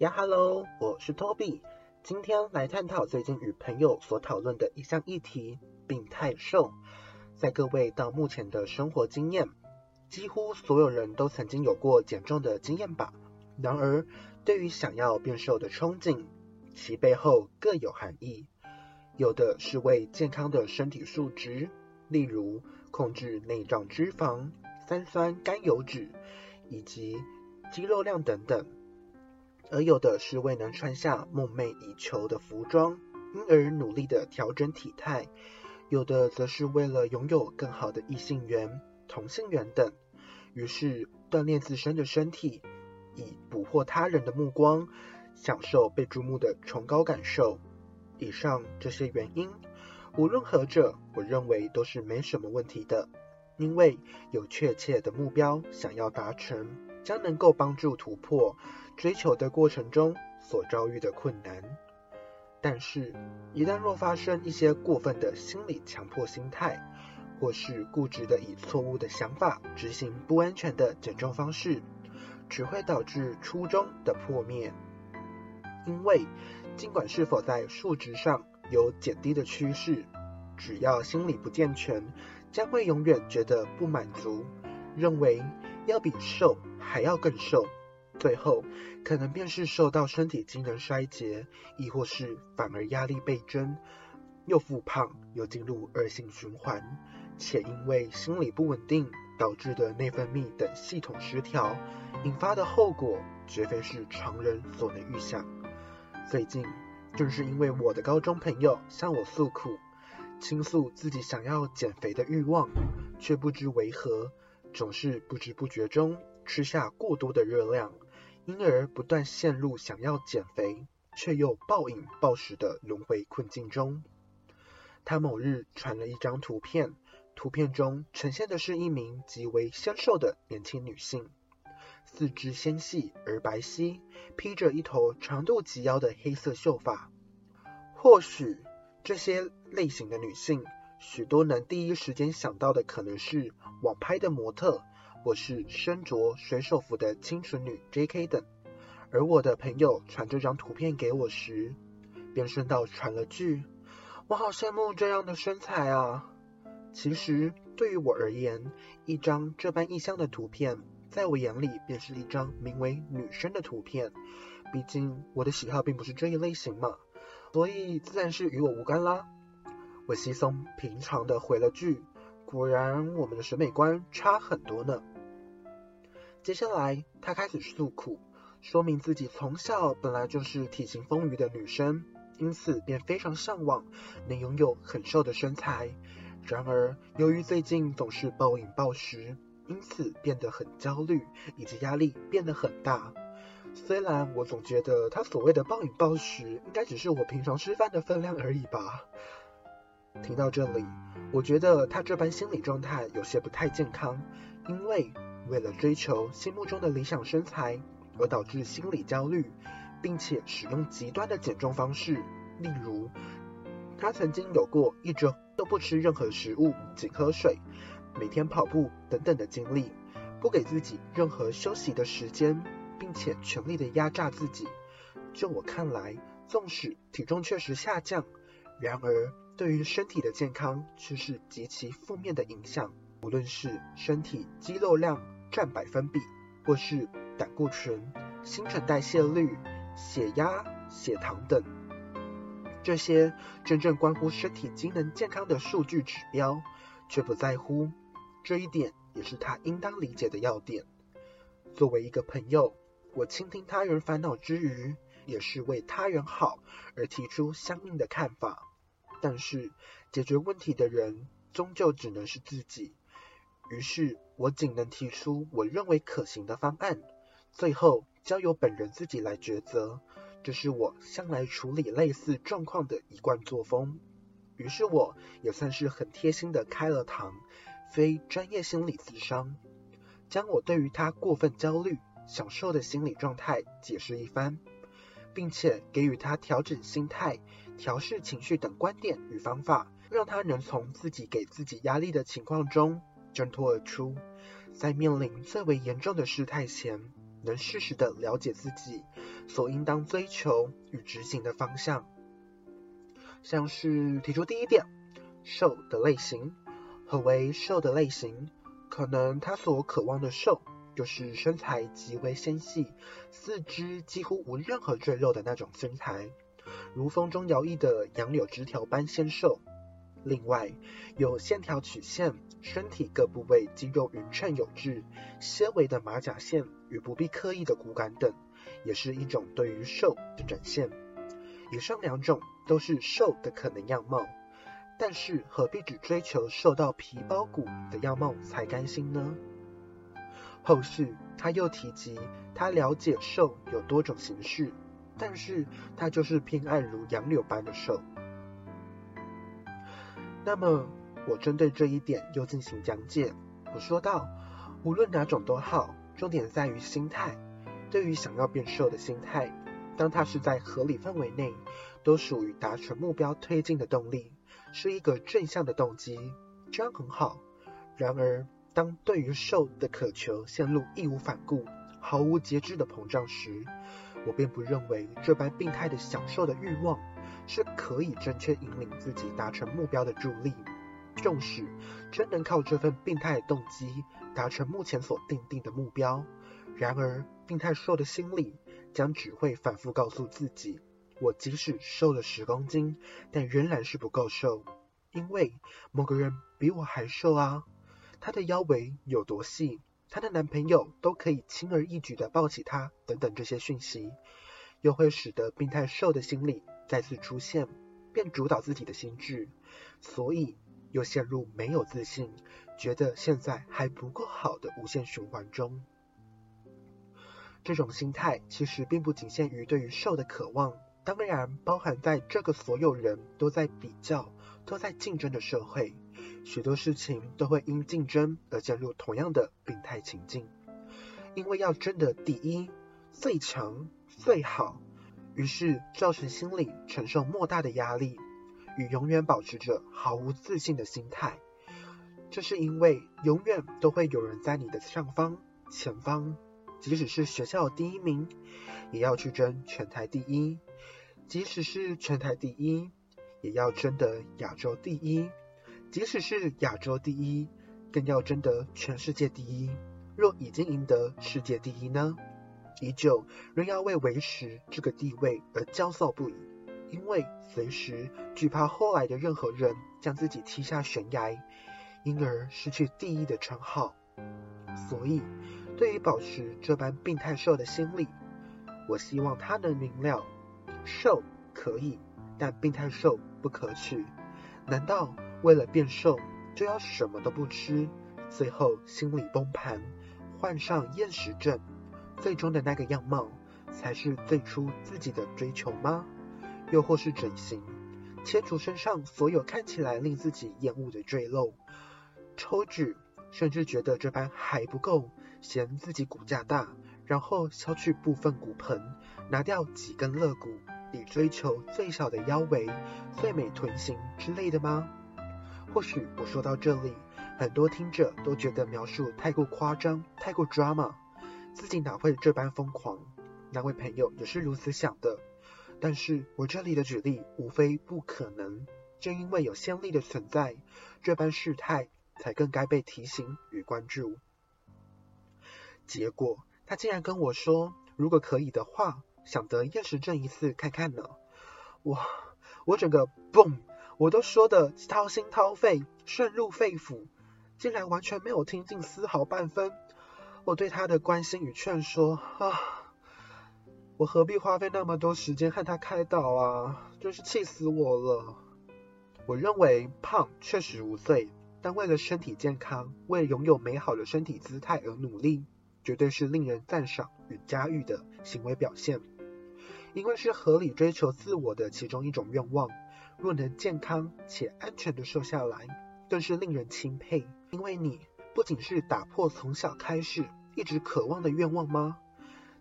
呀哈喽，我是 Toby，今天来探讨最近与朋友所讨论的一项议题——病态瘦。在各位到目前的生活经验，几乎所有人都曾经有过减重的经验吧。然而，对于想要变瘦的憧憬，其背后各有含义。有的是为健康的身体数值，例如控制内脏脂肪、三酸甘油脂以及肌肉量等等；而有的是未能穿下梦寐以求的服装，因而努力的调整体态；有的则是为了拥有更好的异性缘、同性缘等，于是锻炼自身的身体，以捕获他人的目光，享受被注目的崇高感受。以上这些原因，无论何者，我认为都是没什么问题的，因为有确切的目标想要达成，将能够帮助突破追求的过程中所遭遇的困难。但是，一旦若发生一些过分的心理强迫心态，或是固执的以错误的想法执行不安全的减重方式，只会导致初衷的破灭，因为。尽管是否在数值上有减低的趋势，只要心理不健全，将会永远觉得不满足，认为要比瘦还要更瘦，最后可能便是受到身体机能衰竭，亦或是反而压力倍增，又复胖又进入恶性循环，且因为心理不稳定导致的内分泌等系统失调，引发的后果绝非是常人所能预想。最近，正是因为我的高中朋友向我诉苦，倾诉自己想要减肥的欲望，却不知为何，总是不知不觉中吃下过多的热量，因而不断陷入想要减肥却又暴饮暴食的轮回困境中。他某日传了一张图片，图片中呈现的是一名极为纤瘦的年轻女性。四肢纤细而白皙，披着一头长度及腰的黑色秀发。或许这些类型的女性，许多能第一时间想到的可能是网拍的模特，或是身着水手服的清纯女 J.K. 等。而我的朋友传这张图片给我时，便顺道传了句：“我好羡慕这样的身材啊！”其实对于我而言，一张这般意象的图片。在我眼里，便是一张名为“女生”的图片。毕竟我的喜好并不是这一类型嘛，所以自然是与我无关啦。我稀松平常的回了句：“果然，我们的审美观差很多呢。”接下来，她开始诉苦，说明自己从小本来就是体型丰腴的女生，因此便非常向往能拥有很瘦的身材。然而，由于最近总是暴饮暴食。因此变得很焦虑，以及压力变得很大。虽然我总觉得他所谓的暴饮暴食，应该只是我平常吃饭的分量而已吧。听到这里，我觉得他这般心理状态有些不太健康，因为为了追求心目中的理想身材而导致心理焦虑，并且使用极端的减重方式，例如他曾经有过一周都不吃任何食物，仅喝水。每天跑步等等的经历，不给自己任何休息的时间，并且全力的压榨自己。就我看来，纵使体重确实下降，然而对于身体的健康却是极其负面的影响。无论是身体肌肉量占百分比，或是胆固醇、新陈代谢率、血压、血糖等，这些真正关乎身体机能健康的数据指标，却不在乎。这一点也是他应当理解的要点。作为一个朋友，我倾听他人烦恼之余，也是为他人好而提出相应的看法。但是解决问题的人终究只能是自己。于是我仅能提出我认为可行的方案，最后交由本人自己来抉择。这是我向来处理类似状况的一贯作风。于是我也算是很贴心的开了堂。非专业心理咨商，将我对于他过分焦虑、享受的心理状态解释一番，并且给予他调整心态、调试情绪等观点与方法，让他能从自己给自己压力的情况中挣脱而出，在面临最为严重的事态前，能适时的了解自己所应当追求与执行的方向。像是提出第一点，瘦的类型。何为瘦的类型？可能他所渴望的瘦，就是身材极为纤细，四肢几乎无任何赘肉的那种身材，如风中摇曳的杨柳枝条般纤瘦。另外，有线条曲线，身体各部位肌肉匀称有致，纤维的马甲线与不必刻意的骨感等，也是一种对于瘦的展现。以上两种都是瘦的可能样貌，但是何必只追求瘦到皮包骨的样貌才甘心呢？后续他又提及，他了解瘦有多种形式，但是他就是偏爱如杨柳般的瘦。那么，我针对这一点又进行讲解。我说到，无论哪种都好，重点在于心态。对于想要变瘦的心态，当它是在合理范围内，都属于达成目标推进的动力，是一个正向的动机，这样很好。然而，当对于瘦的渴求陷入义无反顾、毫无节制的膨胀时，我便不认为这般病态的享受的欲望。是可以正确引领自己达成目标的助力。纵使真能靠这份病态的动机达成目前所定定的目标，然而病态瘦的心理将只会反复告诉自己：我即使瘦了十公斤，但仍然是不够瘦，因为某个人比我还瘦啊！她的腰围有多细，她的男朋友都可以轻而易举的抱起她，等等这些讯息，又会使得病态瘦的心理。再次出现，便主导自己的心智，所以又陷入没有自信，觉得现在还不够好的无限循环中。这种心态其实并不仅限于对于瘦的渴望，当然包含在这个所有人都在比较、都在竞争的社会，许多事情都会因竞争而陷入同样的病态情境，因为要争得第一、最强、最好。于是造成心理承受莫大的压力，与永远保持着毫无自信的心态。这是因为永远都会有人在你的上方、前方，即使是学校第一名，也要去争全台第一；即使是全台第一，也要争得亚洲第一；即使是亚洲第一，更要争得全世界第一。若已经赢得世界第一呢？依旧仍要为维持这个地位而焦躁不已，因为随时惧怕后来的任何人将自己踢下悬崖，因而失去第一的称号。所以，对于保持这般病态瘦的心理，我希望他能明了：瘦可以，但病态瘦不可取。难道为了变瘦就要什么都不吃，最后心理崩盘，患上厌食症？最终的那个样貌，才是最初自己的追求吗？又或是整形，切除身上所有看起来令自己厌恶的赘肉，抽脂，甚至觉得这般还不够，嫌自己骨架大，然后削去部分骨盆，拿掉几根肋骨，你追求最小的腰围、最美臀型之类的吗？或许我说到这里，很多听者都觉得描述太过夸张，太过 drama。自己哪会这般疯狂？那位朋友也是如此想的。但是我这里的举例无非不可能，正因为有先例的存在，这般事态才更该被提醒与关注。结果他竟然跟我说，如果可以的话，想得厌食症一次看看呢。我我整个嘣，我都说的掏心掏肺，渗入肺腑，竟然完全没有听进丝毫半分。我对他的关心与劝说啊，我何必花费那么多时间和他开导啊？真是气死我了！我认为胖确实无罪，但为了身体健康，为拥有美好的身体姿态而努力，绝对是令人赞赏与嘉誉的行为表现。因为是合理追求自我的其中一种愿望，若能健康且安全的瘦下来，更是令人钦佩。因为你。不仅是打破从小开始一直渴望的愿望吗？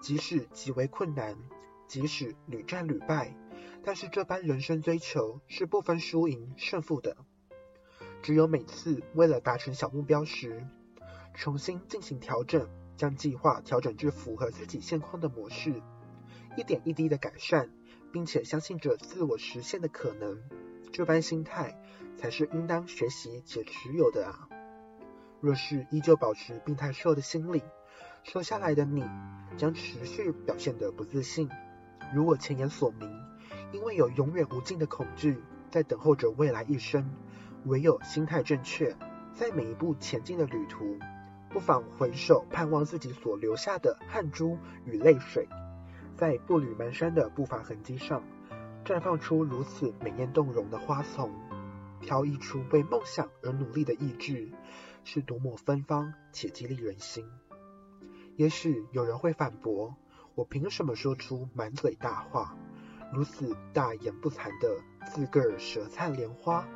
即使极为困难，即使屡战屡败，但是这般人生追求是不分输赢胜负的。只有每次为了达成小目标时，重新进行调整，将计划调整至符合自己现况的模式，一点一滴的改善，并且相信着自我实现的可能，这般心态才是应当学习且持有的啊！若是依旧保持病态瘦的心理，瘦下来的你将持续表现得不自信。如我前言所明，因为有永远无尽的恐惧在等候着未来一生，唯有心态正确，在每一步前进的旅途，不妨回首盼望自己所留下的汗珠与泪水，在步履蹒跚的步伐痕迹上，绽放出如此美艳动容的花丛，飘逸出为梦想而努力的意志，是多么芬芳且激励人心。也许有人会反驳。我凭什么说出满嘴大话，如此大言不惭的自个儿舌灿莲花？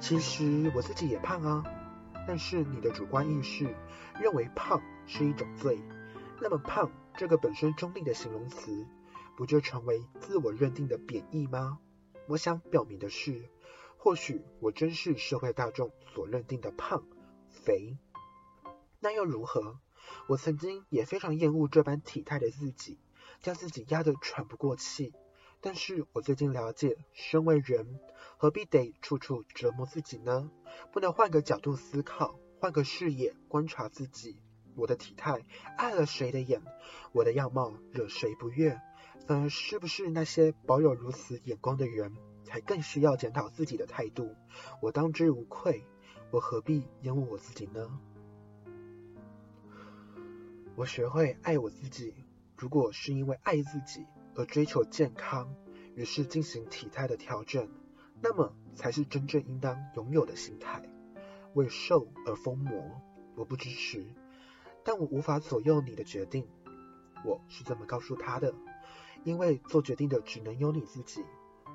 其实我自己也胖啊，但是你的主观意识认为胖是一种罪，那么胖这个本身中立的形容词，不就成为自我认定的贬义吗？我想表明的是，或许我真是社会大众所认定的胖、肥，那又如何？我曾经也非常厌恶这般体态的自己，将自己压得喘不过气。但是我最近了解，身为人，何必得处处折磨自己呢？不能换个角度思考，换个视野观察自己。我的体态碍了谁的眼？我的样貌惹谁不悦？反而是不是那些保有如此眼光的人，才更需要检讨自己的态度？我当之无愧，我何必厌恶我自己呢？我学会爱我自己。如果是因为爱自己而追求健康，于是进行体态的调整，那么才是真正应当拥有的心态。为瘦而疯魔，我不支持，但我无法左右你的决定。我是这么告诉他的，因为做决定的只能有你自己。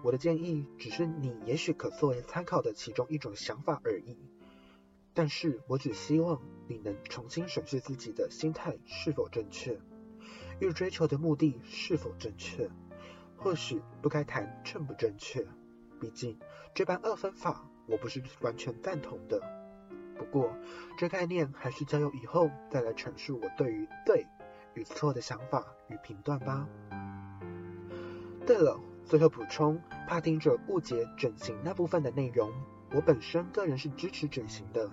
我的建议只是你也许可作为参考的其中一种想法而已。但是我只希望你能重新审视自己的心态是否正确，欲追求的目的是否正确。或许不该谈正不正确，毕竟这般二分法我不是完全赞同的。不过这概念还是交由以后再来阐述我对于对与错的想法与评断吧。对了，最后补充，怕听者误解整形那部分的内容。我本身个人是支持整形的，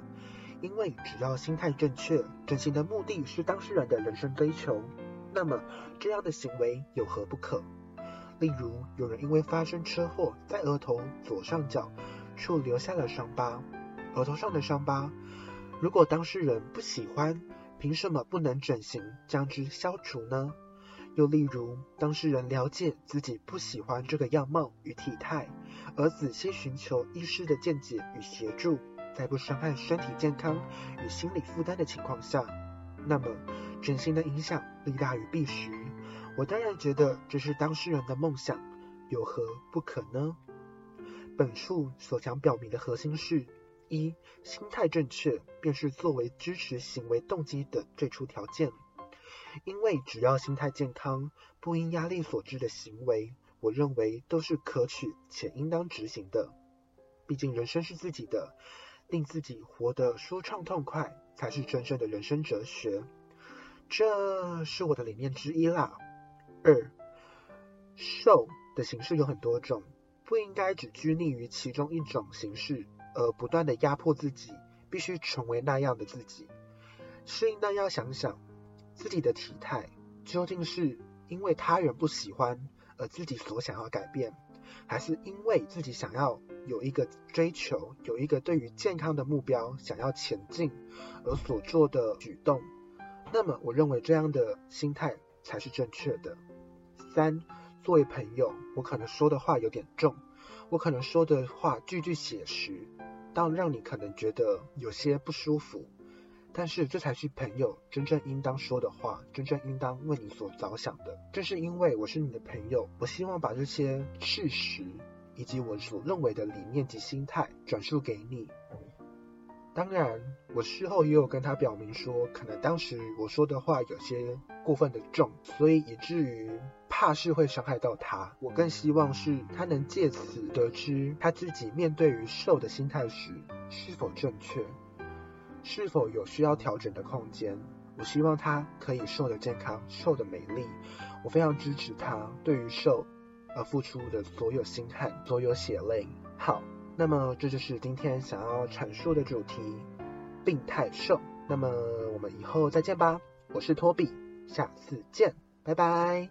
因为只要心态正确，整形的目的是当事人的人生追求，那么这样的行为有何不可？例如，有人因为发生车祸，在额头左上角处留下了伤疤，额头上的伤疤，如果当事人不喜欢，凭什么不能整形将之消除呢？又例如，当事人了解自己不喜欢这个样貌与体态，而仔细寻求医师的见解与协助，在不伤害身体健康与心理负担的情况下，那么整形的影响利大于弊时，我当然觉得这是当事人的梦想，有何不可呢？本书所想表明的核心是：一、心态正确，便是作为支持行为动机的最初条件。因为只要心态健康，不因压力所致的行为，我认为都是可取且应当执行的。毕竟人生是自己的，令自己活得舒畅痛快，才是真正的人生哲学。这是我的理念之一啦。二，瘦的形式有很多种，不应该只拘泥于其中一种形式，而不断的压迫自己，必须成为那样的自己。是应当要想想。自己的体态究竟是因为他人不喜欢而自己所想要改变，还是因为自己想要有一个追求，有一个对于健康的目标想要前进而所做的举动？那么，我认为这样的心态才是正确的。三，作为朋友，我可能说的话有点重，我可能说的话句句写实，到让你可能觉得有些不舒服。但是这才是朋友真正应当说的话，真正应当为你所着想的。正是因为我是你的朋友，我希望把这些事实以及我所认为的理念及心态转述给你。当然，我事后也有跟他表明说，可能当时我说的话有些过分的重，所以以至于怕是会伤害到他。我更希望是他能借此得知他自己面对于瘦的心态时是否正确。是否有需要调整的空间？我希望他可以瘦的健康，瘦的美丽。我非常支持他对于瘦而付出的所有心汗，所有血泪。好，那么这就是今天想要阐述的主题——病态瘦。那么我们以后再见吧，我是托比，下次见，拜拜。